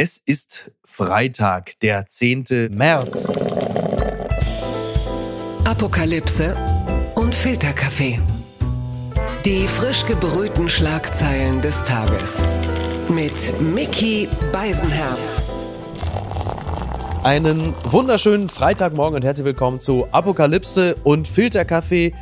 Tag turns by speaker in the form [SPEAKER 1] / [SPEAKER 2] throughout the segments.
[SPEAKER 1] Es ist Freitag, der 10. März.
[SPEAKER 2] Apokalypse und Filterkaffee. Die frisch gebrühten Schlagzeilen des Tages. Mit Mickey Beisenherz.
[SPEAKER 1] Einen wunderschönen Freitagmorgen und herzlich willkommen zu Apokalypse und Filterkaffee,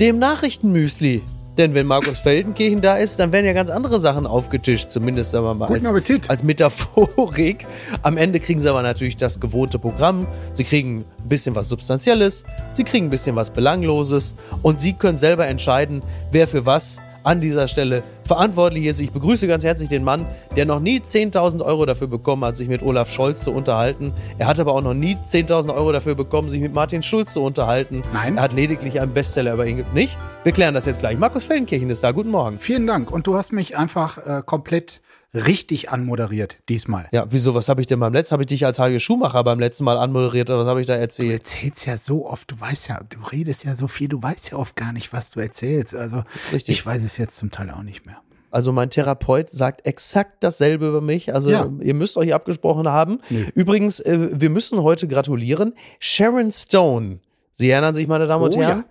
[SPEAKER 1] dem Nachrichtenmüsli. Denn wenn Markus Feldenkirchen da ist, dann werden ja ganz andere Sachen aufgetischt, zumindest aber mal
[SPEAKER 3] Guten
[SPEAKER 1] als,
[SPEAKER 3] Appetit.
[SPEAKER 1] als Metaphorik. Am Ende kriegen sie aber natürlich das gewohnte Programm. Sie kriegen ein bisschen was Substanzielles, sie kriegen ein bisschen was Belangloses und sie können selber entscheiden, wer für was an dieser Stelle verantwortlich ist. Ich begrüße ganz herzlich den Mann, der noch nie 10.000 Euro dafür bekommen hat, sich mit Olaf Scholz zu unterhalten. Er hat aber auch noch nie 10.000 Euro dafür bekommen, sich mit Martin Schulz zu unterhalten.
[SPEAKER 3] Nein.
[SPEAKER 1] Er hat lediglich einen Bestseller über ihn. Nicht? Wir klären das jetzt gleich. Markus Feldenkirchen ist da. Guten Morgen.
[SPEAKER 3] Vielen Dank. Und du hast mich einfach äh, komplett richtig anmoderiert diesmal.
[SPEAKER 1] Ja, wieso? Was habe ich denn beim letzten? Habe ich dich als Helge Schumacher beim letzten Mal anmoderiert oder was habe ich da
[SPEAKER 3] Du
[SPEAKER 1] erzählt?
[SPEAKER 3] erzählst ja so oft, du weißt ja, du redest ja so viel, du weißt ja oft gar nicht, was du erzählst. Also
[SPEAKER 1] ist richtig.
[SPEAKER 3] ich weiß es jetzt zum Teil auch nicht mehr.
[SPEAKER 1] Also mein Therapeut sagt exakt dasselbe über mich. Also
[SPEAKER 3] Ja.
[SPEAKER 1] ihr müsst euch abgesprochen haben.
[SPEAKER 3] Nö.
[SPEAKER 1] Übrigens, äh, wir müssen heute gratulieren. Sharon Stone, Sie erinnern sich, meine Damen und
[SPEAKER 3] Oh ja.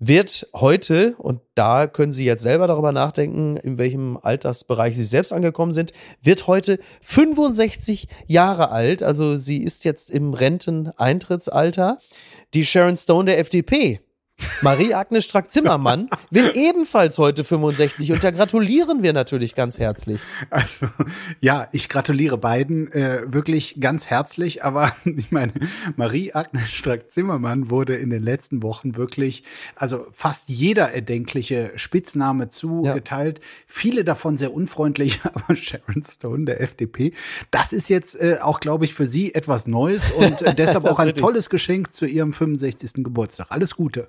[SPEAKER 1] Wird heute, und da können Sie jetzt selber darüber nachdenken, in welchem Altersbereich Sie selbst angekommen sind, wird heute 65 Jahre alt. Also sie ist jetzt im Renteneintrittsalter. Die Sharon Stone der FDP. Marie-Agnes Strack-Zimmermann wird ebenfalls heute 65 und da gratulieren wir natürlich ganz herzlich.
[SPEAKER 3] Also ja, ich gratuliere beiden äh, wirklich ganz herzlich, aber ich meine, Marie-Agnes Strack-Zimmermann wurde in den letzten Wochen wirklich, also fast jeder erdenkliche Spitzname zugeteilt. Viele davon sehr unfreundlich, aber Sharon Stone der FDP, das ist jetzt äh, auch, glaube ich, für sie etwas Neues und äh, deshalb auch ein tolles Geschenk zu ihrem 65. Geburtstag. Alles Gute.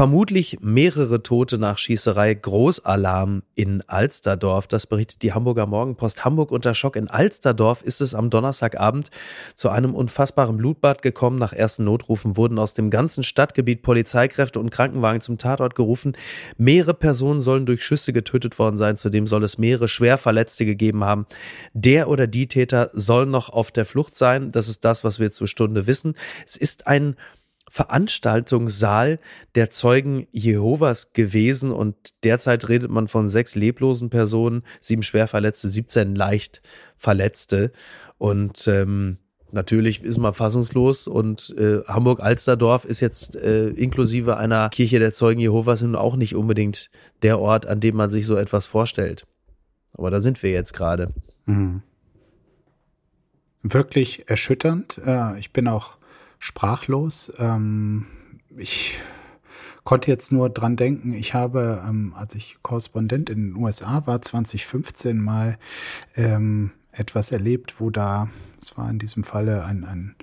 [SPEAKER 1] Vermutlich mehrere Tote nach Schießerei. Großalarm in Alsterdorf. Das berichtet die Hamburger Morgenpost. Hamburg unter Schock. In Alsterdorf ist es am Donnerstagabend zu einem unfassbaren Blutbad gekommen. Nach ersten Notrufen wurden aus dem ganzen Stadtgebiet Polizeikräfte und Krankenwagen zum Tatort gerufen. Mehrere Personen sollen durch Schüsse getötet worden sein. Zudem soll es mehrere Schwerverletzte gegeben haben. Der oder die Täter soll noch auf der Flucht sein. Das ist das, was wir zur Stunde wissen. Es ist ein Veranstaltungssaal der Zeugen Jehovas gewesen und derzeit redet man von sechs leblosen Personen, sieben Schwerverletzte, 17 leicht Verletzte und ähm, Natürlich ist man fassungslos und äh, Hamburg-Alsterdorf ist jetzt äh, inklusive einer Kirche der Zeugen Jehovas nun auch nicht unbedingt der Ort, an dem man sich so etwas vorstellt. Aber da sind wir jetzt gerade.
[SPEAKER 3] Wirklich erschütternd. Äh, ich bin auch sprachlos. Ähm, ich konnte jetzt nur dran denken, ich habe, ähm, als ich Korrespondent in den USA war, 2015 mal ähm, etwas erlebt, wo da, es war in diesem Falle ein, ein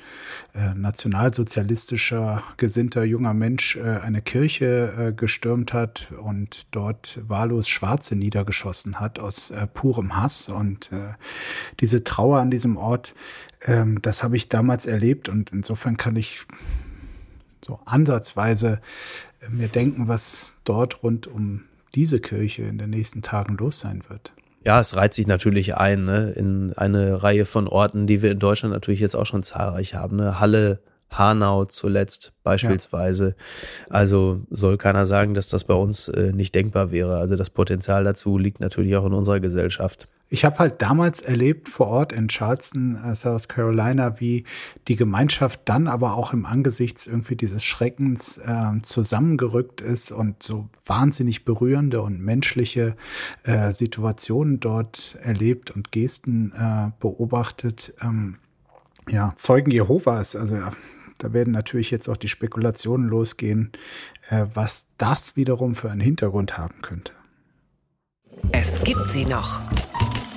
[SPEAKER 3] äh, nationalsozialistischer gesinnter junger Mensch äh, eine Kirche äh, gestürmt hat und dort wahllos Schwarze niedergeschossen hat aus äh, purem Hass. Und äh, diese Trauer an diesem Ort, ähm, das habe ich damals erlebt und insofern kann ich so ansatzweise äh, mir denken, was dort rund um diese Kirche in den nächsten Tagen los sein wird.
[SPEAKER 1] Ja, es reiht sich natürlich ein ne, in eine Reihe von Orten, die wir in Deutschland natürlich jetzt auch schon zahlreich haben. Ne? Halle, Hanau zuletzt beispielsweise. Also soll keiner sagen, dass das bei uns äh, nicht denkbar wäre. Also das Potenzial dazu liegt natürlich auch in unserer Gesellschaft.
[SPEAKER 3] Ich habe halt damals erlebt vor Ort in Charleston, äh, South Carolina, wie die Gemeinschaft dann aber auch im Angesichts irgendwie dieses Schreckens äh, zusammengerückt ist und so wahnsinnig berührende und menschliche äh, Situationen dort erlebt und Gesten äh, beobachtet. Ähm, ja, Zeugen Jehovas, also ja, da werden natürlich jetzt auch die Spekulationen losgehen, äh, was das wiederum für einen Hintergrund haben könnte.
[SPEAKER 2] Es gibt sie noch.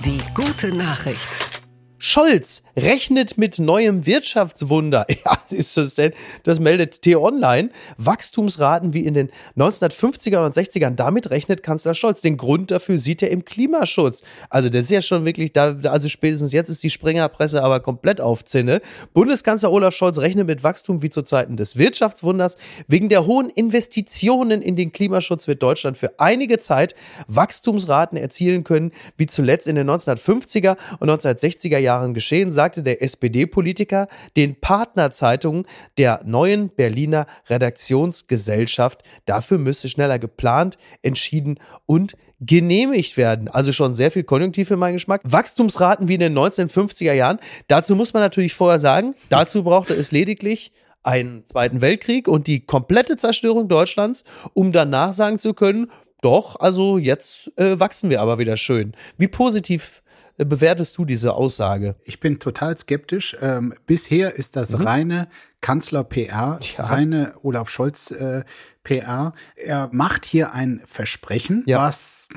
[SPEAKER 2] Die gute Nachricht.
[SPEAKER 1] Scholz rechnet mit neuem Wirtschaftswunder. Ja, ist das denn? Das meldet T-Online. Wachstumsraten wie in den 1950er und 60ern. Damit rechnet Kanzler Scholz. Den Grund dafür sieht er im Klimaschutz. Also das ist ja schon wirklich da, also spätestens jetzt ist die Springerpresse aber komplett auf Zinne. Bundeskanzler Olaf Scholz rechnet mit Wachstum wie zu Zeiten des Wirtschaftswunders. Wegen der hohen Investitionen in den Klimaschutz wird Deutschland für einige Zeit Wachstumsraten erzielen können, wie zuletzt in den 1950er und 1960er Jahren Jahren geschehen, sagte der SPD-Politiker den Partnerzeitungen der neuen Berliner Redaktionsgesellschaft, dafür müsse schneller geplant, entschieden und genehmigt werden. Also schon sehr viel Konjunktiv für meinen Geschmack. Wachstumsraten wie in den 1950er Jahren. Dazu muss man natürlich vorher sagen, dazu brauchte es lediglich einen Zweiten Weltkrieg und die komplette Zerstörung Deutschlands, um danach sagen zu können, doch, also jetzt äh, wachsen wir aber wieder schön. Wie positiv bewertest du diese Aussage?
[SPEAKER 3] Ich bin total skeptisch. Ähm, bisher ist das mhm. reine Kanzler-PR, ja. reine Olaf Scholz-PR. Äh, er macht hier ein Versprechen, ja. was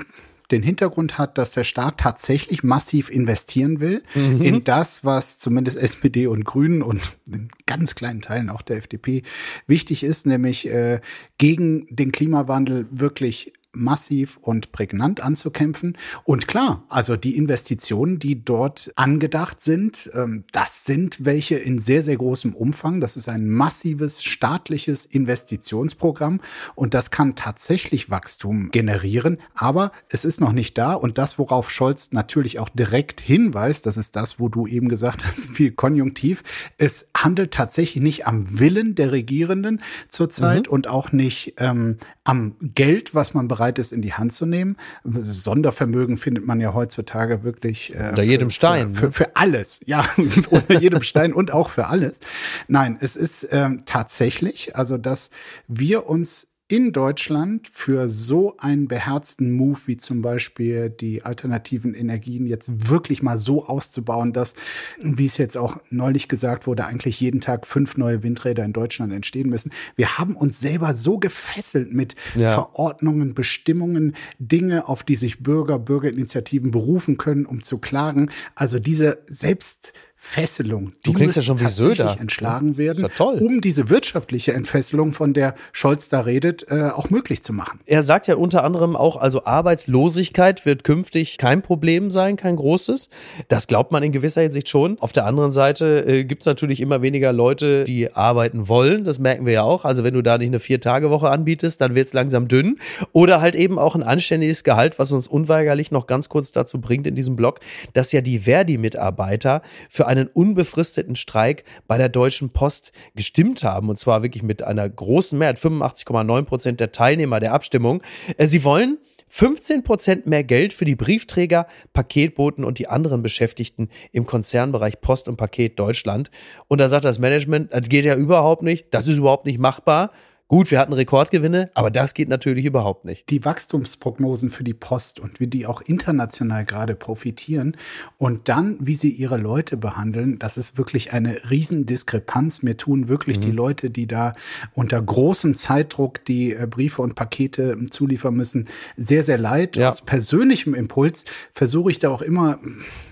[SPEAKER 3] den Hintergrund hat, dass der Staat tatsächlich massiv investieren will mhm. in das, was zumindest SPD und Grünen und in ganz kleinen Teilen auch der FDP wichtig ist, nämlich äh, gegen den Klimawandel wirklich massiv und prägnant anzukämpfen. Und klar, also die Investitionen, die dort angedacht sind, ähm, das sind welche in sehr, sehr großem Umfang. Das ist ein massives staatliches Investitionsprogramm und das kann tatsächlich Wachstum generieren. Aber es ist noch nicht da und das, worauf Scholz natürlich auch direkt hinweist, das ist das, wo du eben gesagt hast, viel konjunktiv. Es handelt tatsächlich nicht am Willen der Regierenden zurzeit mhm. und auch nicht ähm, am Geld, was man bereit ist, in die Hand zu nehmen. Sondervermögen findet man ja heutzutage wirklich
[SPEAKER 1] äh, unter jedem Stein.
[SPEAKER 3] Für, für, für, alles, ja, unter jedem Stein und auch für alles. Nein, es ist ähm, tatsächlich, also dass wir uns in Deutschland für so einen beherzten Move wie zum Beispiel die alternativen Energien jetzt wirklich mal so auszubauen, dass, wie es jetzt auch neulich gesagt wurde, eigentlich jeden Tag fünf neue Windräder in Deutschland entstehen müssen. Wir haben uns selber so gefesselt mit ja. Verordnungen, Bestimmungen, Dinge, auf die sich Bürger, Bürgerinitiativen berufen können, um zu klagen. Also diese selbst Fesselung,
[SPEAKER 1] die muss ja schon tatsächlich Söder.
[SPEAKER 3] entschlagen werden, ja um diese wirtschaftliche Entfesselung, von der Scholz da redet, äh, auch möglich zu machen.
[SPEAKER 1] Er sagt ja unter anderem auch, also Arbeitslosigkeit wird künftig kein Problem sein, kein großes. Das glaubt man in gewisser Hinsicht schon. Auf der anderen Seite äh, gibt es natürlich immer weniger Leute, die arbeiten wollen. Das merken wir ja auch. Also wenn du da nicht eine Vier-Tage-Woche anbietest, dann wird es langsam dünn. Oder halt eben auch ein anständiges Gehalt, was uns unweigerlich noch ganz kurz dazu bringt in diesem Blog, dass ja die Verdi-Mitarbeiter für einen unbefristeten Streik bei der Deutschen Post gestimmt haben. Und zwar wirklich mit einer großen Mehrheit, 85,9 Prozent der Teilnehmer der Abstimmung. Äh, sie wollen 15 Prozent mehr Geld für die Briefträger, Paketboten und die anderen Beschäftigten im Konzernbereich Post und Paket Deutschland. Und da sagt das Management, das geht ja überhaupt nicht, das ist überhaupt nicht machbar. Gut, wir hatten Rekordgewinne, aber das geht natürlich überhaupt nicht.
[SPEAKER 3] Die Wachstumsprognosen für die Post und wie die auch international gerade profitieren und dann, wie sie ihre Leute behandeln, das ist wirklich eine Riesendiskrepanz. Mir tun wirklich mhm. die Leute, die da unter großem Zeitdruck die äh, Briefe und Pakete ähm, zuliefern müssen, sehr, sehr leid. Ja. Aus persönlichem Impuls versuche ich da auch immer,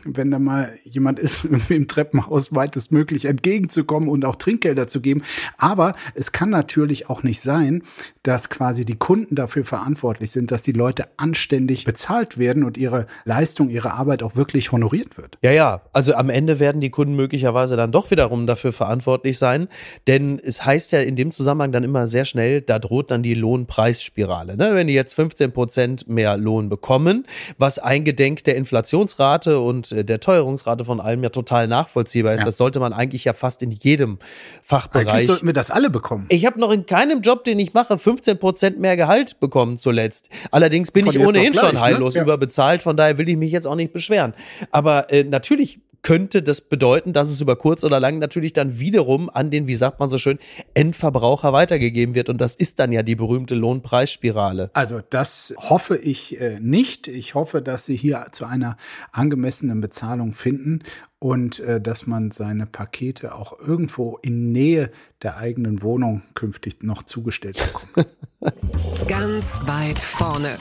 [SPEAKER 3] wenn da mal jemand ist, im Treppenhaus weitestmöglich entgegenzukommen und auch Trinkgelder zu geben. Aber es kann natürlich auch nicht sein, dass quasi die Kunden dafür verantwortlich sind, dass die Leute anständig bezahlt werden und ihre Leistung, ihre Arbeit auch wirklich honoriert wird.
[SPEAKER 1] Ja, ja. Also am Ende werden die Kunden möglicherweise dann doch wiederum dafür verantwortlich sein, denn es heißt ja in dem Zusammenhang dann immer sehr schnell, da droht dann die Lohnpreisspirale. Ne? Wenn die jetzt 15 Prozent mehr Lohn bekommen, was eingedenk der Inflationsrate und der Teuerungsrate von allem ja total nachvollziehbar ist, ja. das sollte man eigentlich ja fast in jedem Fachbereich. Eigentlich
[SPEAKER 3] sollten wir das alle bekommen.
[SPEAKER 1] Ich habe noch in keinem einem Job, den ich mache, 15 Prozent mehr Gehalt bekommen zuletzt. Allerdings bin von ich ohnehin gleich, schon ne? heillos ne? ja. überbezahlt, von daher will ich mich jetzt auch nicht beschweren. Aber äh, natürlich könnte das bedeuten, dass es über kurz oder lang natürlich dann wiederum an den, wie sagt man so schön, Endverbraucher weitergegeben wird. Und das ist dann ja die berühmte Lohnpreisspirale.
[SPEAKER 3] Also das hoffe ich äh, nicht. Ich hoffe, dass Sie hier zu einer angemessenen Bezahlung finden und äh, dass man seine Pakete auch irgendwo in Nähe der eigenen Wohnung künftig noch zugestellt bekommt.
[SPEAKER 2] Ganz weit vorne.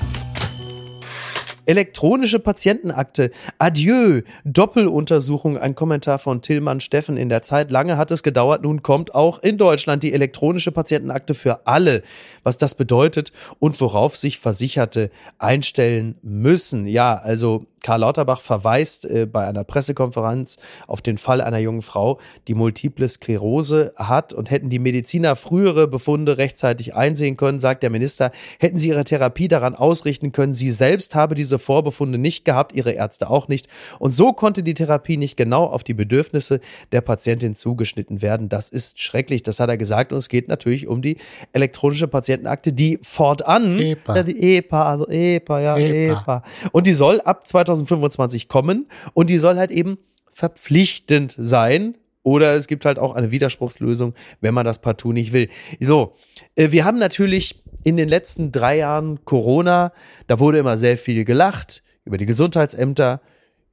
[SPEAKER 1] Elektronische Patientenakte. Adieu. Doppeluntersuchung. Ein Kommentar von Tillmann Steffen in der Zeit. Lange hat es gedauert. Nun kommt auch in Deutschland die elektronische Patientenakte für alle. Was das bedeutet und worauf sich Versicherte einstellen müssen. Ja, also Karl Lauterbach verweist äh, bei einer Pressekonferenz auf den Fall einer jungen Frau, die multiple Sklerose hat und hätten die Mediziner frühere Befunde rechtzeitig einsehen können, sagt der Minister, hätten sie ihre Therapie daran ausrichten können. Sie selbst habe diese Vorbefunde nicht gehabt, ihre Ärzte auch nicht. Und so konnte die Therapie nicht genau auf die Bedürfnisse der Patientin zugeschnitten werden. Das ist schrecklich, das hat er gesagt. Und es geht natürlich um die elektronische Patientenakte, die fortan,
[SPEAKER 3] EPA.
[SPEAKER 1] Ja, die EPA, also EPA, ja,
[SPEAKER 3] EPA.
[SPEAKER 1] EPA. Und die soll ab 2025 kommen und die soll halt eben verpflichtend sein. Oder es gibt halt auch eine Widerspruchslösung, wenn man das partout nicht will. So, äh, wir haben natürlich in den letzten drei Jahren Corona, da wurde immer sehr viel gelacht über die Gesundheitsämter,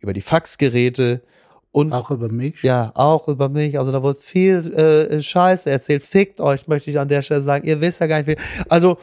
[SPEAKER 1] über die Faxgeräte und
[SPEAKER 3] Auch über mich.
[SPEAKER 1] ja, auch über mich. Also da wurde viel äh, Scheiße erzählt. Fickt euch, möchte ich an der Stelle sagen. Ihr wisst ja gar nicht viel. Also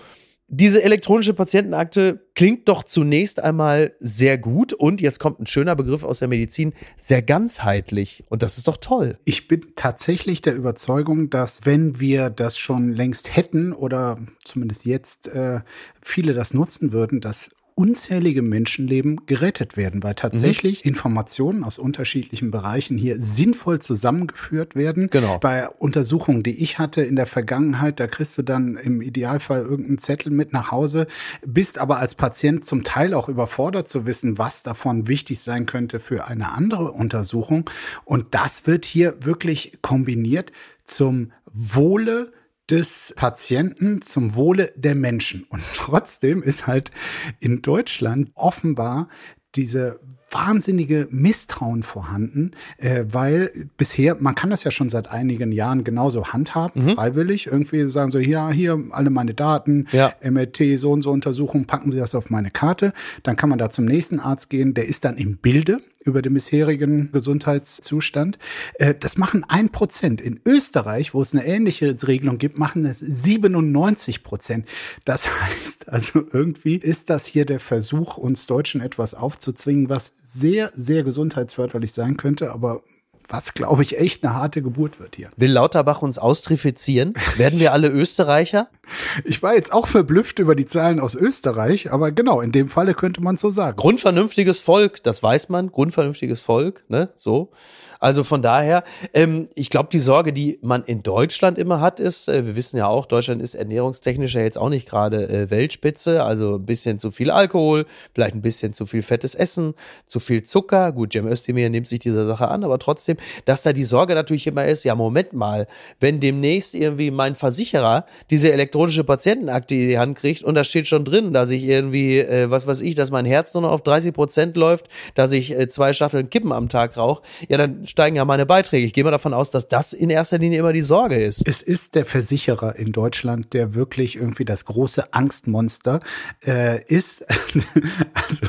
[SPEAKER 1] diese elektronische Patientenakte klingt doch zunächst einmal sehr gut und jetzt kommt ein schöner Begriff aus der Medizin, sehr ganzheitlich. Und das ist doch toll.
[SPEAKER 3] Ich bin tatsächlich der Überzeugung, dass wenn wir das schon längst hätten oder zumindest jetzt äh, viele das nutzen würden, dass unzählige Menschenleben gerettet werden, weil tatsächlich Informationen aus unterschiedlichen Bereichen hier sinnvoll zusammengeführt werden.
[SPEAKER 1] Genau.
[SPEAKER 3] Bei Untersuchungen, die ich hatte in der Vergangenheit, da kriegst du dann im Idealfall irgendeinen Zettel mit nach Hause, bist aber als Patient zum Teil auch überfordert zu wissen, was davon wichtig sein könnte für eine andere Untersuchung. Und das wird hier wirklich kombiniert zum Wohle des Patienten zum Wohle der Menschen. Und trotzdem ist halt in Deutschland offenbar diese wahnsinnige Misstrauen vorhanden, äh, weil bisher, man kann das ja schon seit einigen Jahren genauso handhaben, freiwillig, irgendwie sagen so, ja, hier alle meine Daten,
[SPEAKER 1] Ja.
[SPEAKER 3] MRT, so und so Untersuchung, packen Sie das auf meine Karte, dann kann man da zum nächsten Arzt gehen, der ist dann im Bilde über den bisherigen Gesundheitszustand. Äh, das machen ein Prozent. In Österreich, wo es eine ähnliche Regelung gibt, machen es 97 Prozent. Das heißt also irgendwie ist das hier der Versuch, uns Deutschen etwas aufzuzwingen, was sehr, sehr gesundheitsförderlich sein könnte, aber was, glaube ich, echt eine harte Geburt wird hier.
[SPEAKER 1] Will Lauterbach uns austrifizieren? Werden wir alle Österreicher?
[SPEAKER 3] Ich war jetzt auch verblüfft über die Zahlen aus Österreich, aber genau, in dem Falle könnte man so sagen.
[SPEAKER 1] Grundvernünftiges Volk, das weiß man, grundvernünftiges Volk, ne, so. Also von daher, ähm, ich glaube, die Sorge, die man in Deutschland immer hat, ist, äh, wir wissen ja auch, Deutschland ist ernährungstechnisch ja jetzt auch nicht gerade äh, Weltspitze, also ein bisschen zu viel Alkohol, vielleicht ein bisschen zu viel fettes Essen, zu viel Zucker. Gut, Cem Özdemir nimmt sich dieser Sache an, aber trotzdem, dass da die Sorge natürlich immer ist, ja, Moment mal, wenn demnächst irgendwie mein Versicherer diese elektronische Patientenakte in die Hand kriegt und da steht schon drin, dass ich irgendwie, äh, was weiß ich, dass mein Herz nur noch auf 30 Prozent läuft, dass ich äh, zwei Schachteln Kippen am Tag rauche, ja, dann steigen ja meine Beiträge. Ich gehe mal davon aus, dass das in erster Linie immer die Sorge ist.
[SPEAKER 3] Es ist der Versicherer in Deutschland, der wirklich irgendwie das große Angstmonster äh, ist. also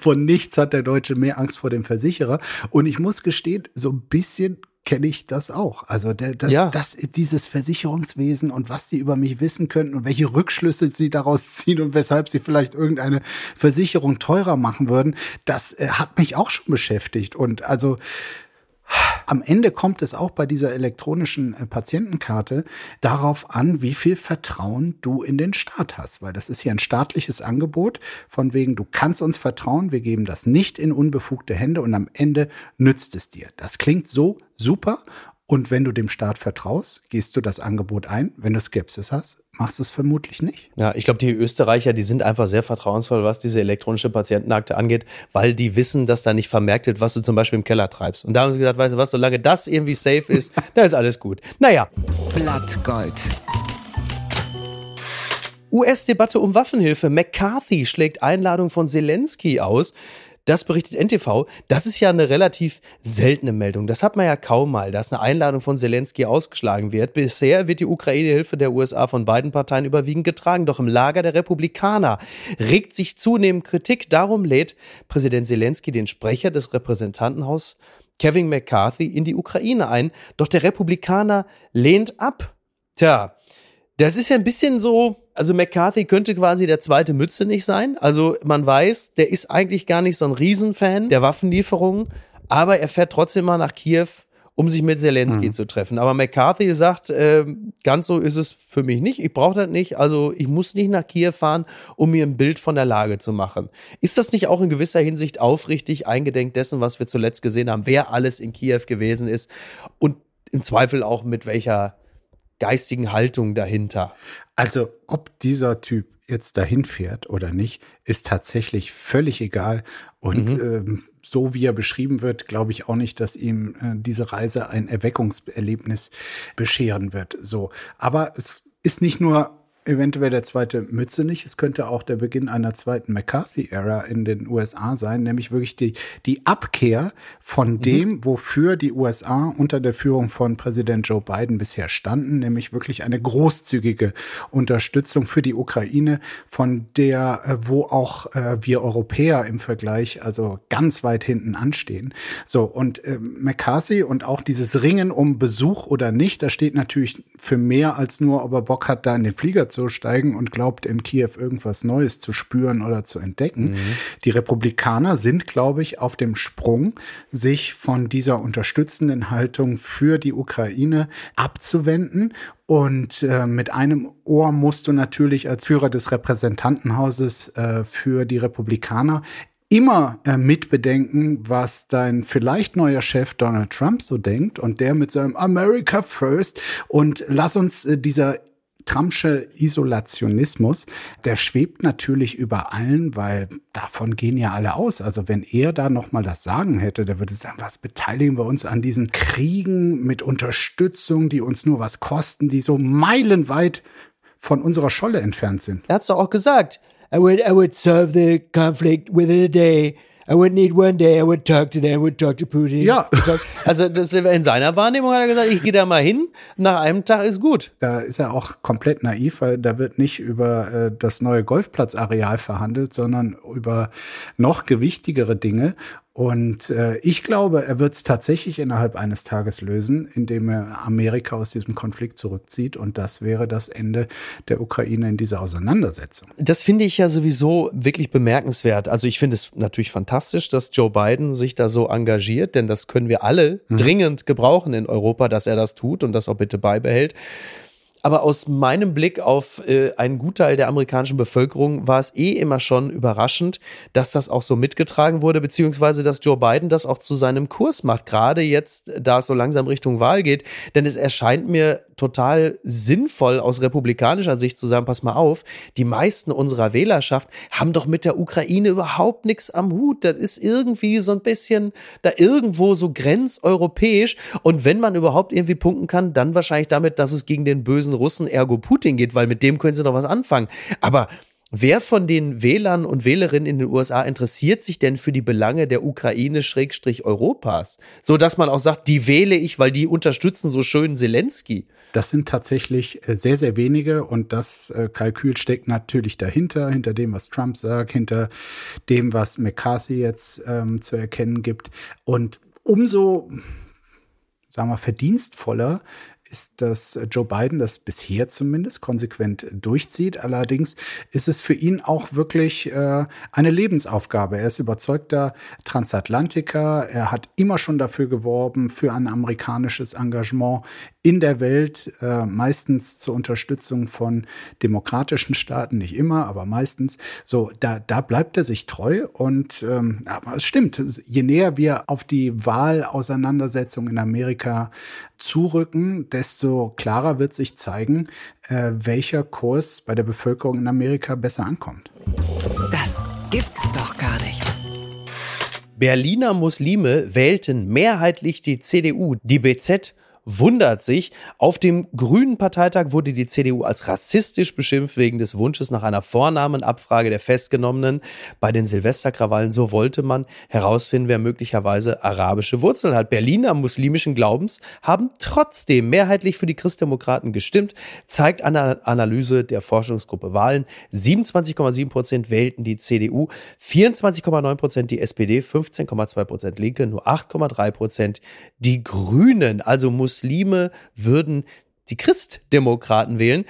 [SPEAKER 3] von nichts hat der Deutsche mehr Angst vor dem Versicherer. Und ich muss gestehen, so ein bisschen kenne ich das auch. Also der, das,
[SPEAKER 1] Ja.
[SPEAKER 3] das, dieses Versicherungswesen und was die über mich wissen könnten und welche Rückschlüsse sie daraus ziehen und weshalb sie vielleicht irgendeine Versicherung teurer machen würden, das äh, hat mich auch schon beschäftigt. Und also am Ende kommt es auch bei dieser elektronischen äh, Patientenkarte darauf an, wie viel Vertrauen du in den Staat hast, weil das ist hier ein staatliches Angebot von wegen, du kannst uns vertrauen, wir geben das nicht in unbefugte Hände und am Ende nützt es dir. Das klingt so super und wenn du dem Staat vertraust, gehst du das Angebot ein. Wenn du Skepsis hast, machst du es vermutlich nicht.
[SPEAKER 1] Ja, ich glaube, die Österreicher, die sind einfach sehr vertrauensvoll, was diese elektronische Patientenakte angeht, weil die wissen, dass da nicht vermerkt wird, was du zum Beispiel im Keller treibst. Und da haben sie gesagt, weißt du was, solange das irgendwie safe ist, da ist alles gut. Naja,
[SPEAKER 2] Blattgold.
[SPEAKER 1] US-Debatte um Waffenhilfe. McCarthy schlägt Einladung von Zelensky aus. Das berichtet NTV. Das ist ja eine relativ seltene Meldung. Das hat man ja kaum mal, dass eine Einladung von Zelensky ausgeschlagen wird. Bisher wird die Ukraine-Hilfe der USA von beiden Parteien überwiegend getragen. Doch im Lager der Republikaner regt sich zunehmend Kritik. Darum lädt Präsident Zelensky den Sprecher des Repräsentantenhaus Kevin McCarthy in die Ukraine ein. Doch der Republikaner lehnt ab. Tja, das ist ja ein bisschen so also McCarthy könnte quasi der zweite Mütze nicht sein. Also man weiß, der ist eigentlich gar nicht so ein Riesenfan der Waffenlieferungen, aber er fährt trotzdem mal nach Kiew um sich mit Zelensky mhm. zu treffen. Aber McCarthy sagt, äh, ganz so ist es für mich nicht. Ich brauche das nicht. Also ich muss nicht nach Kiew fahren, um mir ein Bild von der Lage zu machen. Ist das nicht auch in gewisser Hinsicht aufrichtig eingedenk dessen, was wir zuletzt gesehen haben, wer alles in Kiew gewesen ist und im Zweifel auch mit welcher geistigen Haltung dahinter?
[SPEAKER 3] Also ob dieser Typ jetzt dahin fährt oder nicht, ist tatsächlich völlig egal. Und mhm. ähm, so wie er beschrieben wird, glaube ich auch nicht, dass ihm äh, diese Reise ein Erweckungserlebnis bescheren wird. So, aber es ist nicht nur eventuell der zweite Mütze nicht. Es könnte auch der Beginn einer zweiten McCarthy-Ära in den USA sein, nämlich wirklich die, die Abkehr von mhm. dem, wofür die USA unter der Führung von Präsident Joe Biden bisher standen, nämlich wirklich eine großzügige Unterstützung für die Ukraine, von der, äh, wo auch äh, wir Europäer im Vergleich also ganz weit hinten anstehen. So, und äh, McCarthy und auch dieses Ringen um Besuch oder nicht, da steht natürlich für mehr als nur, ob er Bock hat, da in den Flieger so steigen und glaubt, in Kiew irgendwas Neues zu spüren oder zu entdecken. Mhm. Die Republikaner sind, glaube ich, auf dem Sprung, sich von dieser unterstützenden Haltung für die Ukraine abzuwenden und äh, mit einem Ohr musst du natürlich als Führer des Repräsentantenhauses äh, für die Republikaner immer äh, mitbedenken, was dein vielleicht neuer Chef Donald Trump so denkt und der mit seinem America First und lass uns äh, dieser Trumpsche Isolationismus, der schwebt natürlich über allen, weil davon gehen ja alle aus. Also wenn er da noch mal das Sagen hätte, der würde sagen, was beteiligen wir uns an diesen Kriegen mit Unterstützung, die uns nur was kosten, die so meilenweit von unserer Scholle entfernt sind.
[SPEAKER 1] Er hat's doch auch gesagt. I would, I would solve the conflict within a day. I wouldn't eat one day, I would talk to them, I would talk to Putin.
[SPEAKER 3] Ja.
[SPEAKER 1] Also das, in seiner Wahrnehmung hat er gesagt, ich gehe da mal hin, nach einem Tag ist gut.
[SPEAKER 3] Da ist er auch komplett naiv, weil da wird nicht über äh, das neue Golfplatzareal verhandelt, sondern über noch gewichtigere Dinge. Und äh, ich glaube, er wird es tatsächlich innerhalb eines Tages lösen, indem er Amerika aus diesem Konflikt zurückzieht. Und das wäre das Ende der Ukraine in dieser Auseinandersetzung.
[SPEAKER 1] Das finde ich ja sowieso wirklich bemerkenswert. Also ich finde es natürlich fantastisch, dass Joe Biden sich da so engagiert, denn das können wir alle mhm. dringend gebrauchen in Europa, dass er das tut und das auch bitte beibehält. Aber aus meinem Blick auf äh, einen Gutteil der amerikanischen Bevölkerung war es eh immer schon überraschend, dass das auch so mitgetragen wurde, beziehungsweise dass Joe Biden das auch zu seinem Kurs macht, gerade jetzt, da es so langsam Richtung Wahl geht. Denn es erscheint mir total sinnvoll aus republikanischer Sicht zu sagen, pass mal auf, die meisten unserer Wählerschaft haben doch mit der Ukraine überhaupt nichts am Hut. Das ist irgendwie so ein bisschen da irgendwo so grenzeuropäisch. Und wenn man überhaupt irgendwie punkten kann, dann wahrscheinlich damit, dass es gegen den bösen Russen, ergo Putin geht, weil mit dem können sie doch was anfangen. Aber Wer von den Wählern und Wählerinnen in den USA interessiert sich denn für die Belange der Ukraine-Europas? So dass man auch sagt, die wähle ich, weil die unterstützen so schön Zelensky.
[SPEAKER 3] Das sind tatsächlich äh, sehr, sehr wenige und das äh, Kalkül steckt natürlich dahinter, hinter dem, was Trump sagt, hinter dem, was McCarthy jetzt ähm, zu erkennen gibt. Und umso, sagen wir, verdienstvoller ist, dass Joe Biden das bisher zumindest konsequent durchzieht. Allerdings ist es für ihn auch wirklich äh, eine Lebensaufgabe. Er ist überzeugter Transatlantiker. Er hat immer schon dafür geworben, für ein amerikanisches Engagement in der Welt, äh, meistens zur Unterstützung von demokratischen Staaten, nicht immer, aber meistens. So, da, da bleibt er sich treu und ähm, aber es stimmt, je näher wir auf die Wahlauseinandersetzung in Amerika zurücken, desto klarer wird sich zeigen, äh, welcher Kurs bei der Bevölkerung in Amerika besser ankommt.
[SPEAKER 2] Das gibt's doch gar nicht.
[SPEAKER 1] Berliner Muslime wählten mehrheitlich die CDU. Die BZ wundert sich. Auf dem Grünen Parteitag wurde die CDU als rassistisch beschimpft wegen des Wunsches nach einer Vornamenabfrage der Festgenommenen bei den Silvesterkrawallen. So wollte man herausfinden, wer möglicherweise arabische Wurzeln hat. Berliner muslimischen Glaubens haben trotzdem mehrheitlich für die Christdemokraten gestimmt, zeigt eine Analyse der Forschungsgruppe Wahlen. 27,7 Prozent wählten die CDU, 24,9 Prozent die SPD, 15,2 Prozent Linke, nur 8,3 Prozent die Grünen. Also muss Muslime würden die Christdemokraten wählen.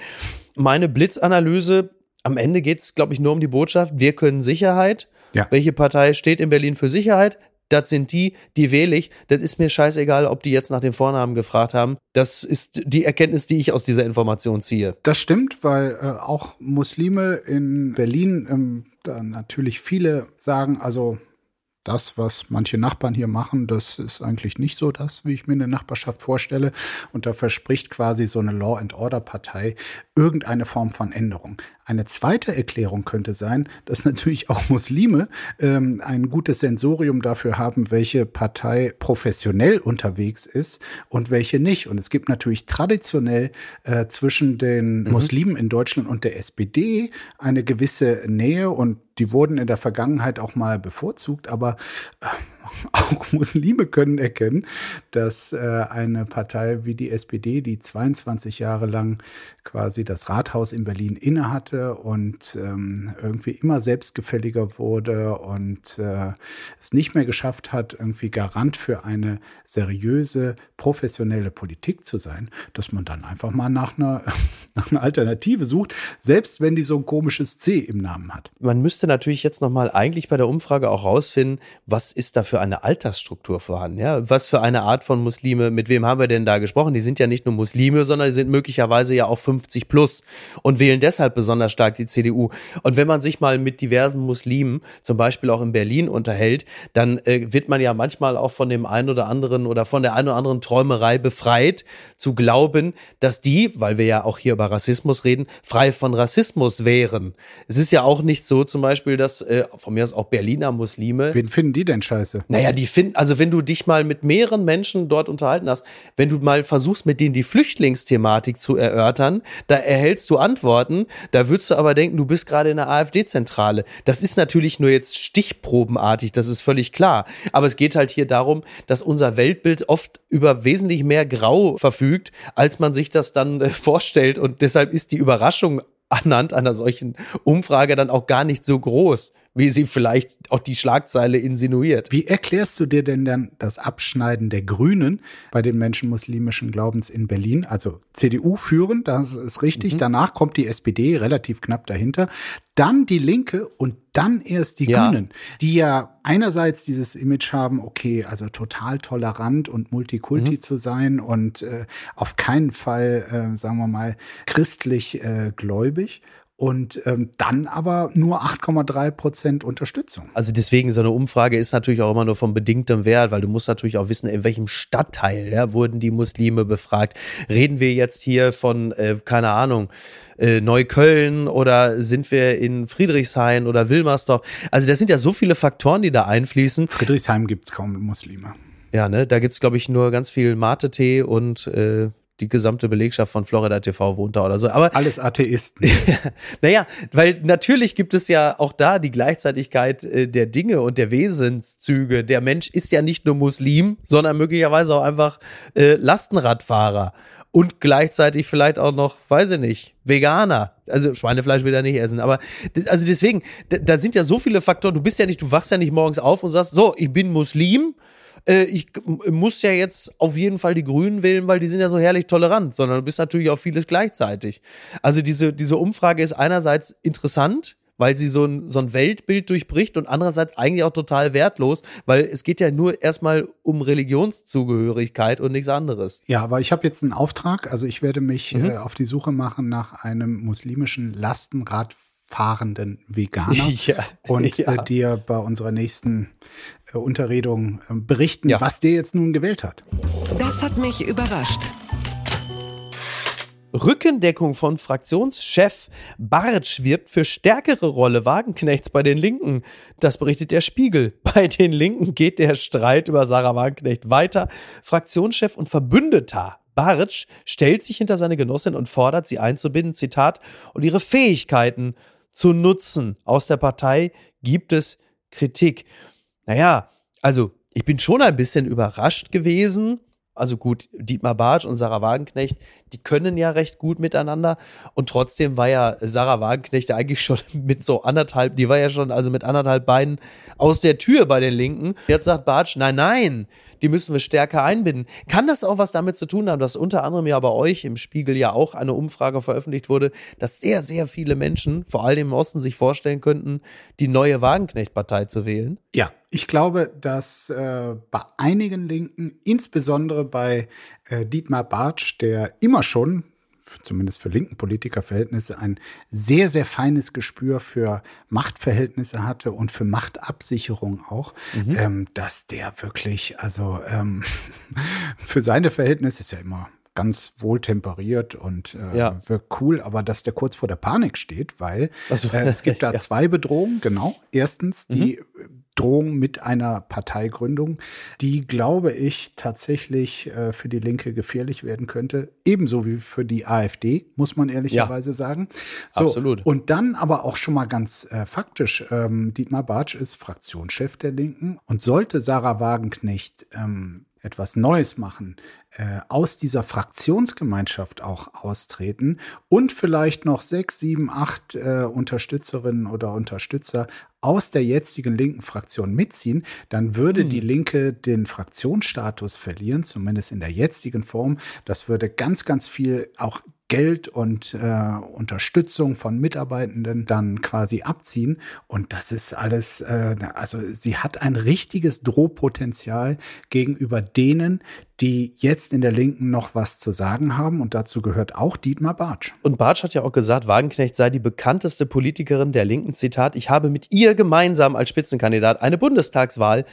[SPEAKER 1] meine Blitzanalyse, am Ende geht es, glaube ich, nur um die Botschaft, wir können Sicherheit.
[SPEAKER 3] Ja.
[SPEAKER 1] Welche Partei steht in Berlin für Sicherheit? Das sind die, die wähle ich. Das ist mir scheißegal, ob die jetzt nach dem Vornamen gefragt haben. Das ist die Erkenntnis, die ich aus dieser Information ziehe.
[SPEAKER 3] Das stimmt, weil äh, auch Muslime in Berlin ähm, da natürlich viele sagen, also das, was manche Nachbarn hier machen, das ist eigentlich nicht so das, wie ich mir eine Nachbarschaft vorstelle. Und da verspricht quasi so eine Law and Order Partei irgendeine Form von Änderung. Eine zweite Erklärung könnte sein, dass natürlich auch Muslime ähm, ein gutes Sensorium dafür haben, welche Partei professionell unterwegs ist und welche nicht. Und es gibt natürlich traditionell äh, zwischen den mhm. Muslimen in Deutschland und der SPD eine gewisse Nähe und die wurden in der Vergangenheit auch mal bevorzugt, aber äh, auch Muslime können erkennen, dass äh, eine Partei wie die SPD, die 22 Jahre lang quasi das Rathaus in Berlin innehatte und ähm, irgendwie immer selbstgefälliger wurde und äh, es nicht mehr geschafft hat, irgendwie Garant für eine seriöse, professionelle Politik zu sein, dass man dann einfach mal nach einer, nach einer Alternative sucht, selbst wenn die so ein komisches C im Namen hat.
[SPEAKER 1] Man müsste natürlich jetzt nochmal eigentlich bei der Umfrage auch rausfinden, was ist da für eine Altersstruktur vorhanden? Ja? Was für eine Art von Muslime, mit wem haben wir denn da gesprochen? Die sind ja nicht nur Muslime, sondern die sind möglicherweise ja auch 50 plus und wählen deshalb besonders stark die CDU. Und wenn man sich mal mit diversen Muslimen, zum Beispiel auch in Berlin, unterhält, dann äh, wird man ja manchmal auch von dem einen oder anderen oder von der einen oder anderen Träumerei befreit, zu glauben, dass die, weil wir ja auch hier über Rassismus reden, frei von Rassismus wären. Es ist ja auch nicht so zum Beispiel, dass äh, von mir aus auch Berliner Muslime.
[SPEAKER 3] Wen finden die denn scheiße?
[SPEAKER 1] Naja, die finden, also wenn du dich mal mit mehreren Menschen dort unterhalten hast, wenn du mal versuchst, mit denen die Flüchtlingsthematik zu erörtern, da erhältst du Antworten, da würdest du aber denken, du bist gerade in der AfD-Zentrale. Das ist natürlich nur jetzt stichprobenartig, das ist völlig klar. Aber es geht halt hier darum, dass unser Weltbild oft über wesentlich mehr Grau verfügt, als man sich das dann äh, vorstellt. Und deshalb ist die Überraschung anhand einer solchen Umfrage dann auch gar nicht so groß wie sie vielleicht auch die Schlagzeile insinuiert.
[SPEAKER 3] Wie erklärst du dir denn dann das Abschneiden der Grünen bei den Menschen muslimischen Glaubens in Berlin? Also CDU führen, das ist richtig. Mhm. Danach kommt die SPD relativ knapp dahinter. Dann die Linke und dann erst die ja. Grünen, die ja einerseits dieses Image haben, okay, also total tolerant und Multikulti mhm. zu sein und äh, auf keinen Fall, äh, sagen wir mal, christlich äh, gläubig und ähm, dann aber nur 8,3 Prozent Unterstützung.
[SPEAKER 1] Also deswegen, so eine Umfrage ist natürlich auch immer nur von bedingtem Wert, weil du musst natürlich auch wissen, in welchem Stadtteil ja, wurden die Muslime befragt. Reden wir jetzt hier von, äh, keine Ahnung, äh, Neukölln oder sind wir in Friedrichshain oder Wilmersdorf? Also das sind ja so viele Faktoren, die da einfließen.
[SPEAKER 3] Friedrichshain gibt's kaum Muslime.
[SPEAKER 1] Ja, ne, da gibt's glaube ich, nur ganz viel Mate-Tee und äh, die gesamte Belegschaft von Florida TV wohnt da oder so. Aber
[SPEAKER 3] alles Atheisten.
[SPEAKER 1] naja, weil natürlich gibt es ja auch da die Gleichzeitigkeit äh, der Dinge und der Wesenszüge. Der Mensch ist ja nicht nur Muslim, sondern möglicherweise auch einfach äh, Lastenradfahrer und gleichzeitig vielleicht auch noch, weiß ich nicht, Veganer. Also Schweinefleisch will er nicht essen, aber also deswegen, da sind ja so viele Faktoren. Du bist ja nicht, du wachst ja nicht morgens auf und sagst, so, ich bin Muslim äh, ich muss ja jetzt auf jeden Fall die Grünen wählen, weil die sind ja so herrlich tolerant, sondern du bist natürlich auch vieles gleichzeitig. Also diese, diese Umfrage ist einerseits interessant, weil sie so ein, so ein Weltbild durchbricht und andererseits eigentlich auch total wertlos, weil es geht ja nur erstmal um Religionszugehörigkeit und nichts anderes.
[SPEAKER 3] Ja, aber ich habe jetzt einen Auftrag, also ich werde mich mhm. äh, auf die Suche machen nach einem muslimischen Lastenradfahrenden Veganer ja, und ja. Äh, dir bei unserer nächsten äh, Unterredung äh, berichten, ja. was der jetzt nun gewählt hat.
[SPEAKER 2] Das hat mich überrascht.
[SPEAKER 1] Rückendeckung von Fraktionschef Bartsch wirbt für stärkere Rolle Wagenknechts bei den Linken. Das berichtet der Spiegel. Bei den Linken geht der Streit über Sarah Wagenknecht weiter. Fraktionschef und Verbündeter Bartsch stellt sich hinter seine Genossin und fordert, sie einzubinden, Zitat, und ihre Fähigkeiten zu nutzen. Aus der Partei gibt es Kritik. Naja, also ich bin schon ein bisschen überrascht gewesen, also gut, Dietmar Bartsch und Sarah Wagenknecht, die können ja recht gut miteinander. Und trotzdem war ja Sarah Wagenknecht eigentlich schon mit so anderthalb, die war ja schon also mit anderthalb Beinen aus der Tür bei den Linken. Jetzt sagt Bartsch, nein, nein, die müssen wir stärker einbinden. Kann das auch was damit zu tun haben, dass unter anderem ja bei euch im Spiegel ja auch eine Umfrage veröffentlicht wurde, dass sehr, sehr viele Menschen, vor allem im Osten, sich vorstellen könnten, die neue Wagenknecht-Partei zu wählen?
[SPEAKER 3] Ja, ich glaube, dass äh, bei einigen Linken, insbesondere bei äh, Dietmar Bartsch, der immer schon zumindest für linken Politikerverhältnisse, ein sehr, sehr feines Gespür für Machtverhältnisse hatte und für Machtabsicherung auch, mhm. ähm, dass der wirklich, also ähm, für seine Verhältnisse ist ja immer ganz wohltemperiert und äh, ja. wirkt cool, aber dass der kurz vor der Panik steht, weil also, äh, es gibt da ja. zwei Bedrohungen, genau. Erstens die mhm. Drohung mit einer Parteigründung, die, glaube ich, tatsächlich äh, für die Linke gefährlich werden könnte. Ebenso wie für die AfD, muss man ehrlicherweise ja, sagen. So, absolut. Und dann aber auch schon mal ganz äh, faktisch, ähm, Dietmar Bartsch ist Fraktionschef der Linken und sollte Sarah Wagenknecht ähm, etwas Neues machen, äh, aus dieser Fraktionsgemeinschaft auch austreten und vielleicht noch sechs, sieben, acht äh, Unterstützerinnen oder Unterstützer aus der jetzigen linken Fraktion mitziehen, dann würde hm. die Linke den Fraktionsstatus verlieren, zumindest in der jetzigen Form. Das würde ganz, ganz viel auch Geld und äh, Unterstützung von Mitarbeitenden dann quasi abziehen. Und das ist alles, äh, also sie hat ein richtiges Drohpotenzial gegenüber denen, die jetzt in der Linken noch was zu sagen haben. Und dazu gehört auch Dietmar Bartsch.
[SPEAKER 1] Und Bartsch hat ja auch gesagt, Wagenknecht sei die bekannteste Politikerin der Linken. Zitat, ich habe mit ihr gemeinsam als Spitzenkandidat eine Bundestagswahl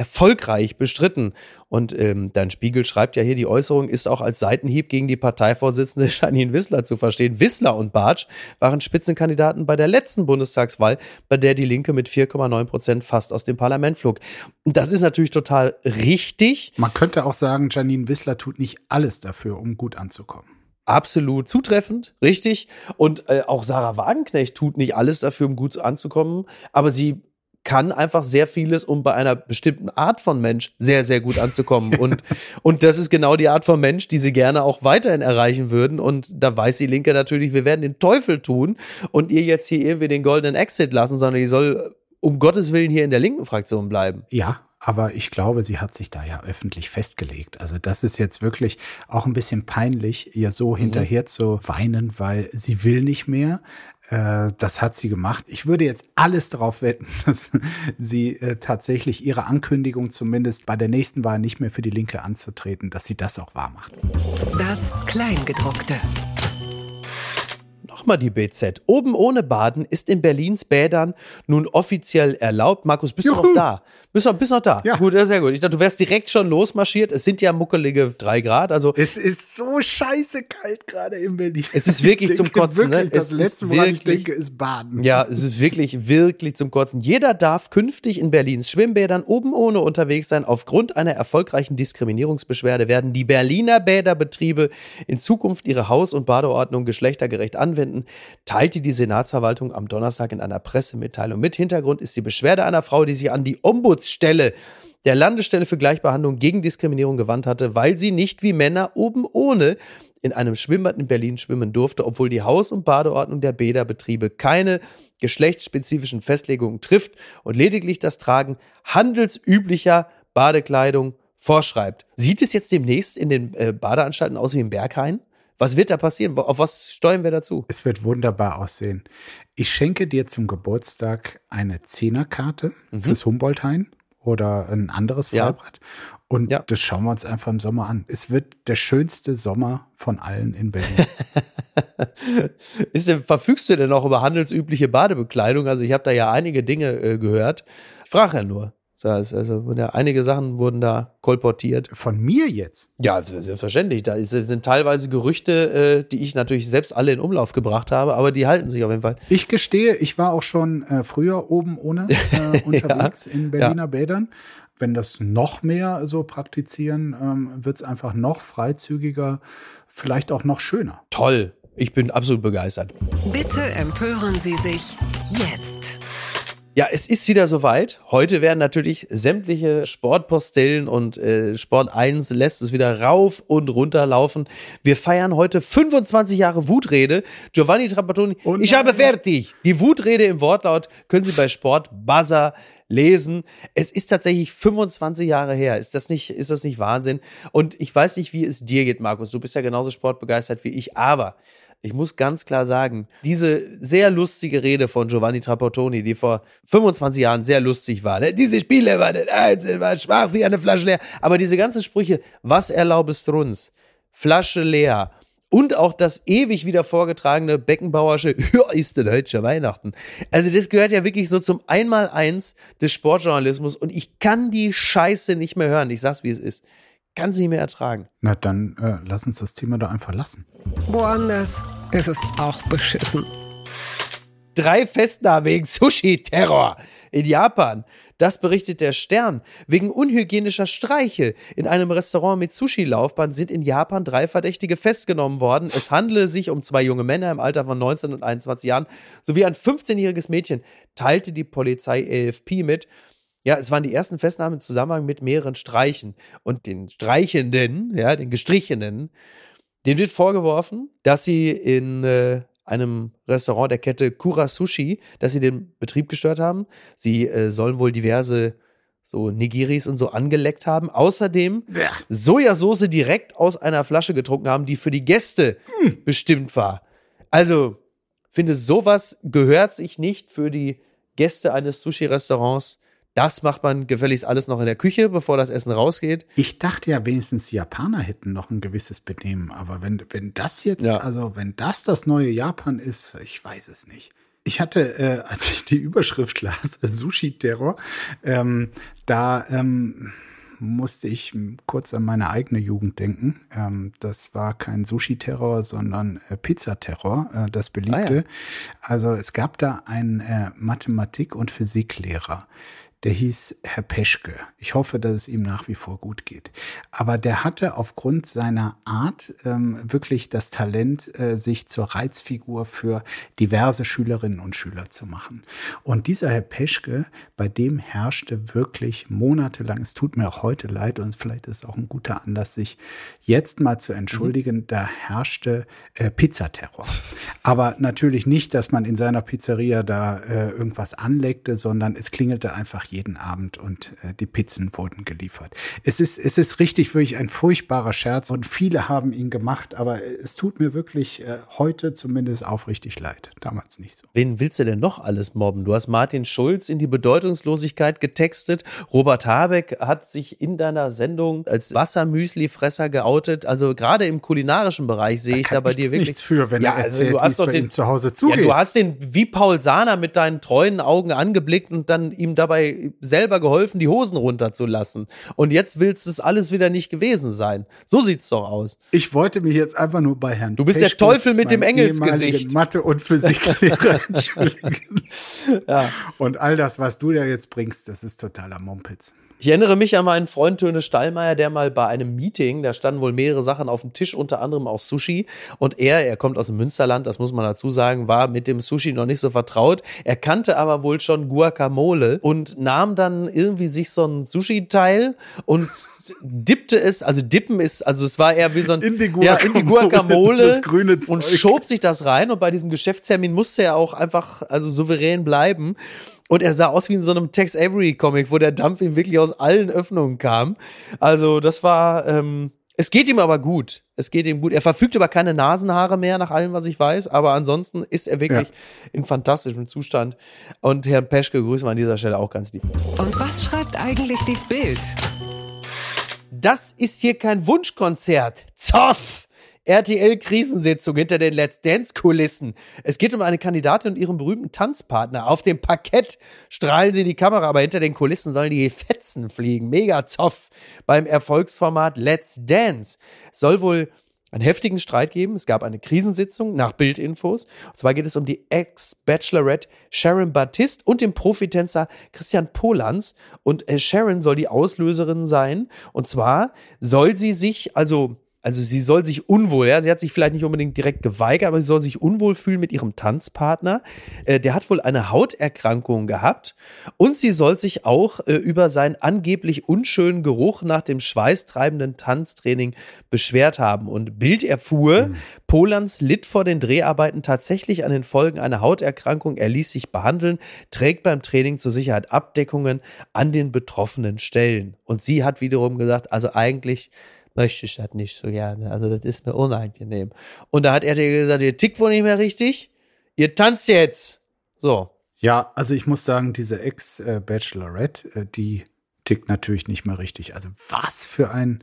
[SPEAKER 1] erfolgreich bestritten. Und ähm, dein Spiegel schreibt ja hier, die Äußerung ist auch als Seitenhieb gegen die Parteivorsitzende Janine Wissler zu verstehen. Wissler und Bartsch waren Spitzenkandidaten bei der letzten Bundestagswahl, bei der die Linke mit 4,9 Prozent fast aus dem Parlament flog. Das ist natürlich total richtig.
[SPEAKER 3] Man könnte auch sagen, Janine Wissler tut nicht alles dafür, um gut anzukommen
[SPEAKER 1] absolut zutreffend, richtig. Und äh, auch Sarah Wagenknecht tut nicht alles dafür, um gut anzukommen, aber sie kann einfach sehr vieles, um bei einer bestimmten Art von Mensch sehr, sehr gut anzukommen. Und, und das ist genau die Art von Mensch, die sie gerne auch weiterhin erreichen würden. Und da weiß die Linke natürlich, wir werden den Teufel tun und ihr jetzt hier irgendwie den goldenen Exit lassen, sondern die soll um Gottes Willen hier in der linken Fraktion bleiben.
[SPEAKER 3] Ja, aber ich glaube, sie hat sich da ja öffentlich festgelegt. Also das ist jetzt wirklich auch ein bisschen peinlich, ihr so mhm. hinterher zu weinen, weil sie will nicht mehr. Äh, das hat sie gemacht. Ich würde jetzt alles darauf wetten, dass sie äh, tatsächlich ihre Ankündigung zumindest bei der nächsten Wahl nicht mehr für die Linke anzutreten, dass sie das auch wahr macht.
[SPEAKER 2] Das Kleingedruckte.
[SPEAKER 1] Nochmal die BZ. Oben ohne Baden ist in Berlins Bädern nun offiziell erlaubt. Markus, bist Juhu. du noch da? Bist du bist noch da? Ja. Gut, sehr gut. Ich dachte, du wärst direkt schon losmarschiert. Es sind ja muckelige drei Grad. Also
[SPEAKER 3] es ist so scheiße kalt gerade in Berlin.
[SPEAKER 1] Es ist wirklich zum Kotzen. Ne?
[SPEAKER 3] Wirklich, ne?
[SPEAKER 1] Das
[SPEAKER 3] es letzte, woran ich denke, ist Baden.
[SPEAKER 1] Ja, es ist wirklich, wirklich zum Kotzen. Jeder darf künftig in Berlins Schwimmbädern oben ohne unterwegs sein. Aufgrund einer erfolgreichen Diskriminierungsbeschwerde werden die Berliner Bäderbetriebe in Zukunft ihre Haus- und Badeordnung geschlechtergerecht anwenden Patienten, teilte die Senatsverwaltung am Donnerstag in einer Pressemitteilung mit. Hintergrund ist die Beschwerde einer Frau, die sich an die Ombudsstelle der Landesstelle für Gleichbehandlung gegen Diskriminierung gewandt hatte, weil sie nicht wie Männer oben ohne in einem Schwimmbad in Berlin schwimmen durfte, obwohl die Haus- und Badeordnung der Bäderbetriebe keine geschlechtsspezifischen Festlegungen trifft und lediglich das Tragen handelsüblicher Badekleidung vorschreibt. Sieht es jetzt demnächst in den äh, Badeanstalten aus wie im Berghain? Was wird da passieren? Auf was steuern wir dazu?
[SPEAKER 3] Es wird wunderbar aussehen. Ich schenke dir zum Geburtstag eine Zehnerkarte mhm. fürs Humboldt-Hain oder ein anderes Freibad. Ja. Und ja. das schauen wir uns einfach im Sommer an. Es wird der schönste Sommer von allen in Berlin.
[SPEAKER 1] Ist denn, verfügst du denn noch über handelsübliche Badebekleidung? Also ich habe da ja einige Dinge äh, gehört. Ich frage ja nur. Das also ja, einige Sachen wurden da kolportiert.
[SPEAKER 3] Von mir jetzt?
[SPEAKER 1] Ja, selbstverständlich. Da sind teilweise Gerüchte, äh, die ich natürlich selbst alle in Umlauf gebracht habe, aber die halten sich auf jeden Fall.
[SPEAKER 3] Ich gestehe, ich war auch schon äh, früher oben ohne äh, unterwegs ja, in Berliner ja. Bädern. Wenn das noch mehr so praktizieren, ähm, wird es einfach noch freizügiger, vielleicht auch noch schöner.
[SPEAKER 1] Toll. Ich bin absolut begeistert.
[SPEAKER 2] Bitte empören Sie sich jetzt.
[SPEAKER 1] Ja, es ist wieder soweit. Heute werden natürlich sämtliche Sportpostellen und äh, Sport 1 lässt es wieder rauf und runter laufen. Wir feiern heute 25 Jahre Wutrede. Giovanni Trapattoni,
[SPEAKER 3] Und
[SPEAKER 1] ich habe fertig. Die Wutrede im Wortlaut können Sie bei Sport Buzzer lesen. Es ist tatsächlich 25 Jahre her. Ist das nicht, ist das nicht Wahnsinn? Und ich weiß nicht, wie es dir geht, Markus. Du bist ja genauso sportbegeistert wie ich, aber ich muss ganz klar sagen, diese sehr lustige Rede von Giovanni Trapattoni, die vor 25 Jahren sehr lustig war, ne? diese Spiele waren nicht einzeln, war schwach wie eine Flasche leer, aber diese ganzen Sprüche, was erlaubest du uns? Flasche leer. Und auch das ewig wieder vorgetragene Beckenbauersche, ja, ist denn heute schon Weihnachten. Also das gehört ja wirklich so zum Einmaleins des Sportjournalismus und ich kann die Scheiße nicht mehr hören. Ich sag's, wie es ist. Kann sie nicht mehr ertragen.
[SPEAKER 3] Na, dann äh, lass uns das Thema doch einfach lassen.
[SPEAKER 2] Woanders ist es auch beschissen.
[SPEAKER 1] Drei Festnahmen wegen Sushi-Terror in Japan. Das berichtet der Stern. Wegen unhygienischer Streiche in einem Restaurant mit Sushi-Laufbahn sind in Japan drei Verdächtige festgenommen worden. Es handele sich um zwei junge Männer im Alter von 19 und 21 Jahren sowie ein 15-jähriges Mädchen, teilte die Polizei AFP mit. Ja, es waren die ersten Festnahmen im Zusammenhang mit mehreren Streichen. Und den Streichenden, ja, den Gestrichenen, denen wird vorgeworfen, dass sie in äh, einem Restaurant der Kette Kura Sushi, dass sie den Betrieb gestört haben. Sie äh, sollen wohl diverse so Nigiris und so angeleckt haben. Außerdem Sojasauce direkt aus einer Flasche getrunken haben, die für die Gäste bestimmt war. Also, finde, sowas gehört sich nicht für die Gäste eines Sushi-Restaurants. Das macht man gefälligst alles noch in der Küche, bevor das Essen rausgeht.
[SPEAKER 3] Ich dachte ja, wenigstens die Japaner hätten noch ein gewisses Benehmen. Aber wenn, wenn das jetzt,
[SPEAKER 1] Ja.
[SPEAKER 3] also wenn das das neue Japan ist, ich weiß es nicht. Ich hatte, äh, als ich die Überschrift las, Sushi-Terror, ähm, da ähm, musste ich kurz an meine eigene Jugend denken. Ähm, das war kein Sushi-Terror, sondern äh, Pizzaterror, äh, das beliebte. Also es gab da einen äh, Mathematik- und Physiklehrer. Der hieß Herr Peschke. Ich hoffe, dass es ihm nach wie vor gut geht. Aber der hatte aufgrund seiner Art ähm, wirklich das Talent, äh, sich zur Reizfigur für diverse Schülerinnen und Schüler zu machen. Und dieser Herr Peschke, bei dem herrschte wirklich monatelang, es tut mir auch heute leid und vielleicht ist es auch ein guter Anlass, sich jetzt mal zu entschuldigen, da herrschte äh, Pizzaterror. Aber natürlich nicht, dass man in seiner Pizzeria da äh, irgendwas anlegte, sondern es klingelte einfach jeden Abend und äh, die Pizzen wurden geliefert. Es ist, es ist richtig wirklich ein furchtbarer Scherz und viele haben ihn gemacht, aber es tut mir wirklich äh, heute zumindest aufrichtig leid. Damals nicht so.
[SPEAKER 1] Wen willst du denn noch alles mobben? Du hast Martin Schulz in die Bedeutungslosigkeit getextet. Robert Habeck hat sich in deiner Sendung als Wassermüsli-Fresser geoutet. Also gerade im kulinarischen Bereich sehe ich da bei dir wirklich.
[SPEAKER 3] nichts für, wenn
[SPEAKER 1] ja,
[SPEAKER 3] er
[SPEAKER 1] also
[SPEAKER 3] erzählt,
[SPEAKER 1] du
[SPEAKER 3] wie
[SPEAKER 1] hast doch
[SPEAKER 3] bei
[SPEAKER 1] den
[SPEAKER 3] ihm zu Hause
[SPEAKER 1] Ja,
[SPEAKER 3] zugeht.
[SPEAKER 1] du hast den wie Paul Sahner mit deinen treuen Augen angeblickt und dann ihm dabei selber geholfen, die Hosen runterzulassen. Und jetzt willst es alles wieder nicht gewesen sein. So sieht's doch aus.
[SPEAKER 3] Ich wollte mich jetzt einfach nur bei Herrn
[SPEAKER 1] Du bist der
[SPEAKER 3] Peschke,
[SPEAKER 1] Teufel mit dem Engelsgesicht.
[SPEAKER 3] Mathe- und Physiklehrer.
[SPEAKER 1] Ja.
[SPEAKER 3] Und all das, was du da jetzt bringst, das ist totaler Mumpitz.
[SPEAKER 1] Ich erinnere mich an meinen Freund Töne Stallmeier, der mal bei einem Meeting, da standen wohl mehrere Sachen auf dem Tisch, unter anderem auch Sushi. Und er, er kommt aus dem Münsterland, das muss man dazu sagen, war mit dem Sushi noch nicht so vertraut. Er kannte aber wohl schon Guacamole und nahm dann irgendwie sich so ein Sushi-Teil und dippte es, also dippen ist, also es war eher wie so ein
[SPEAKER 3] In die
[SPEAKER 1] ja, in die
[SPEAKER 3] Guacamole,
[SPEAKER 1] Guacamole und schob sich das rein und bei diesem Geschäftstermin musste er auch einfach also souverän bleiben. Und er sah aus wie in so einem Tex Avery Comic, wo der Dampf ihm wirklich aus allen Öffnungen kam. Also das war, ähm, es geht ihm aber gut. Es geht ihm gut. Er verfügt über keine Nasenhaare mehr, nach allem, was ich weiß. Aber ansonsten ist er wirklich in fantastischem Zustand. Und Herrn Peschke grüßen wir an dieser Stelle auch ganz lieb.
[SPEAKER 2] Und was schreibt eigentlich die Bild?
[SPEAKER 1] Das ist hier kein Wunschkonzert. Zoff! RTL-Krisensitzung hinter den Let's Dance-Kulissen. Es geht um eine Kandidatin und ihren berühmten Tanzpartner. Auf dem Parkett strahlen sie die Kamera, aber hinter den Kulissen sollen die Fetzen fliegen. Mega Zoff beim Erfolgsformat Let's Dance. Es soll wohl einen heftigen Streit geben. Es gab eine Krisensitzung nach Bildinfos. Und zwar geht es um die Ex-Bachelorette Sharon Baptiste und den Profitänzer Christian Polans. Und äh, Sharon soll die Auslöserin sein. Und zwar soll sie sich, also also sie soll sich unwohl, ja, sie hat sich vielleicht nicht unbedingt direkt geweigert, aber sie soll sich unwohl fühlen mit ihrem Tanzpartner. Äh, der hat wohl eine Hauterkrankung gehabt und sie soll sich auch äh, über seinen angeblich unschönen Geruch nach dem schweißtreibenden Tanztraining beschwert haben. Und Bild erfuhr, mhm. Polans litt vor den Dreharbeiten tatsächlich an den Folgen einer Hauterkrankung. Er ließ sich behandeln, trägt beim Training zur Sicherheit Abdeckungen an den betroffenen Stellen. Und sie hat wiederum gesagt, also eigentlich möchte ich das nicht so gerne. Also das ist mir unangenehm. Und da hat er dir gesagt, ihr tickt wohl nicht mehr richtig. Ihr tanzt jetzt. So.
[SPEAKER 3] Ja, also ich muss sagen, diese Ex-Bachelorette, äh, die tickt natürlich nicht mehr richtig. Also was für ein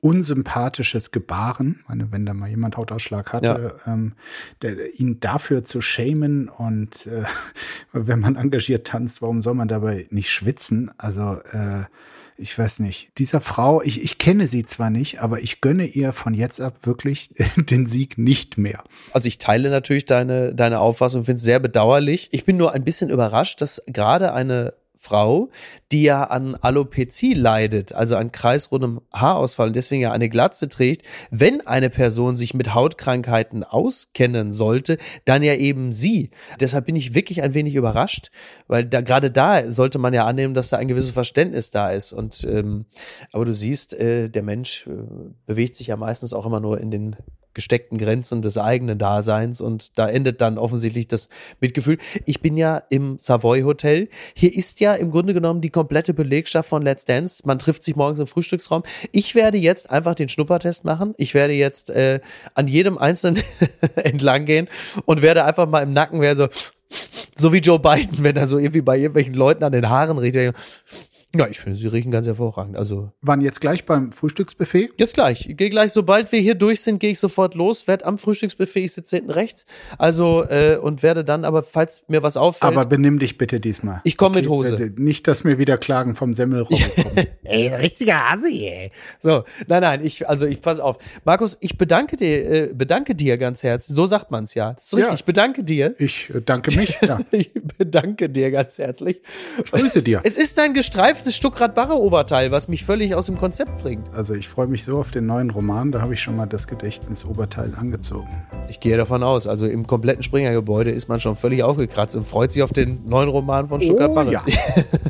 [SPEAKER 3] unsympathisches Gebaren, meine, wenn da mal jemand Hautausschlag hatte, ja. ähm, der, ihn dafür zu schämen und äh, wenn man engagiert tanzt, warum soll man dabei nicht schwitzen? Also äh, ich weiß nicht, dieser Frau, ich, ich kenne sie zwar nicht, aber ich gönne ihr von jetzt ab wirklich den Sieg nicht mehr.
[SPEAKER 1] Also ich teile natürlich deine, deine Auffassung, finde es sehr bedauerlich. Ich bin nur ein bisschen überrascht, dass gerade eine Frau, die ja an Alopezie leidet, also an kreisrundem Haarausfall und deswegen ja eine Glatze trägt, wenn eine Person sich mit Hautkrankheiten auskennen sollte, dann ja eben sie. Deshalb bin ich wirklich ein wenig überrascht, weil da gerade da sollte man ja annehmen, dass da ein gewisses Verständnis da ist. Und ähm, aber du siehst, äh, der Mensch äh, bewegt sich ja meistens auch immer nur in den gesteckten Grenzen des eigenen Daseins und da endet dann offensichtlich das Mitgefühl. Ich bin ja im Savoy Hotel. Hier ist ja im Grunde genommen die komplette Belegschaft von Let's Dance. Man trifft sich morgens im Frühstücksraum. Ich werde jetzt einfach den Schnuppertest machen. Ich werde jetzt äh, an jedem Einzelnen entlang gehen und werde einfach mal im Nacken werden so so wie Joe Biden, wenn er so irgendwie bei irgendwelchen Leuten an den Haaren riecht. Ja, ich finde, sie riechen ganz hervorragend. Also
[SPEAKER 3] Waren jetzt gleich beim Frühstücksbuffet?
[SPEAKER 1] Jetzt gleich. Ich gehe gleich, sobald wir hier durch sind, gehe ich sofort los, werde am Frühstücksbuffet, ich sitze hinten rechts. Also, äh, und werde dann, aber falls mir was auffällt.
[SPEAKER 3] Aber benimm dich bitte diesmal.
[SPEAKER 1] Ich komme okay, mit Hose.
[SPEAKER 3] Nicht, dass mir wieder Klagen vom Semmelroboter kommen.
[SPEAKER 1] ey, richtiger Hase, ey. So, nein, nein, ich, also ich pass auf. Markus, ich bedanke dir, äh, bedanke dir ganz herzlich. So sagt man es ja. Das ist richtig. Ja. Ich bedanke dir.
[SPEAKER 3] Ich äh, danke mich. Ja.
[SPEAKER 1] ich bedanke dir ganz herzlich.
[SPEAKER 3] Ich grüße dir.
[SPEAKER 1] Es ist dein Gestreif das Stuckrad-Barre-Oberteil, was mich völlig aus dem Konzept bringt.
[SPEAKER 3] Also ich freue mich so auf den neuen Roman, da habe ich schon mal das Gedächtnis-Oberteil angezogen.
[SPEAKER 1] Ich gehe davon aus, also im kompletten Springer-Gebäude ist man schon völlig aufgekratzt und freut sich auf den neuen Roman von Stuckrad-Barre. Oh, ja.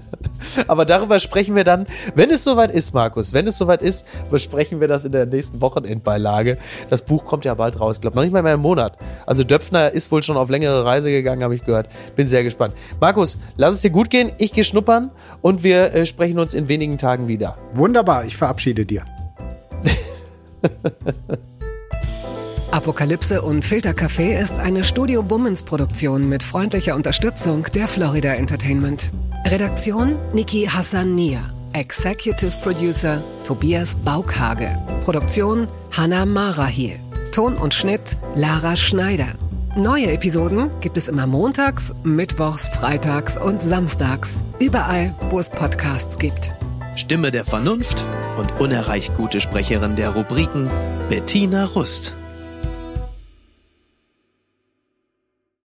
[SPEAKER 1] Aber darüber sprechen wir dann, wenn es soweit ist, Markus. Wenn es soweit ist, besprechen wir das in der nächsten Wochenendbeilage. Das Buch kommt ja bald raus. Ich glaube noch nicht mal mehr im Monat. Also Döpfner ist wohl schon auf längere Reise gegangen, habe ich gehört. Bin sehr gespannt. Markus, lass es dir gut gehen. Ich gehe schnuppern und wir äh, sprechen uns in wenigen Tagen wieder.
[SPEAKER 3] Wunderbar, ich verabschiede dir.
[SPEAKER 2] Apokalypse und Filtercafé ist eine Studio Bummens Produktion mit freundlicher Unterstützung der Florida Entertainment. Redaktion Niki Hassania. Executive Producer Tobias Baukhage. Produktion Hanna Marahiel. Ton und Schnitt Lara Schneider. Neue Episoden gibt es immer montags, mittwochs, freitags und samstags. Überall, wo es Podcasts gibt.
[SPEAKER 4] Stimme der Vernunft und unerreicht gute Sprecherin der Rubriken Bettina Rust.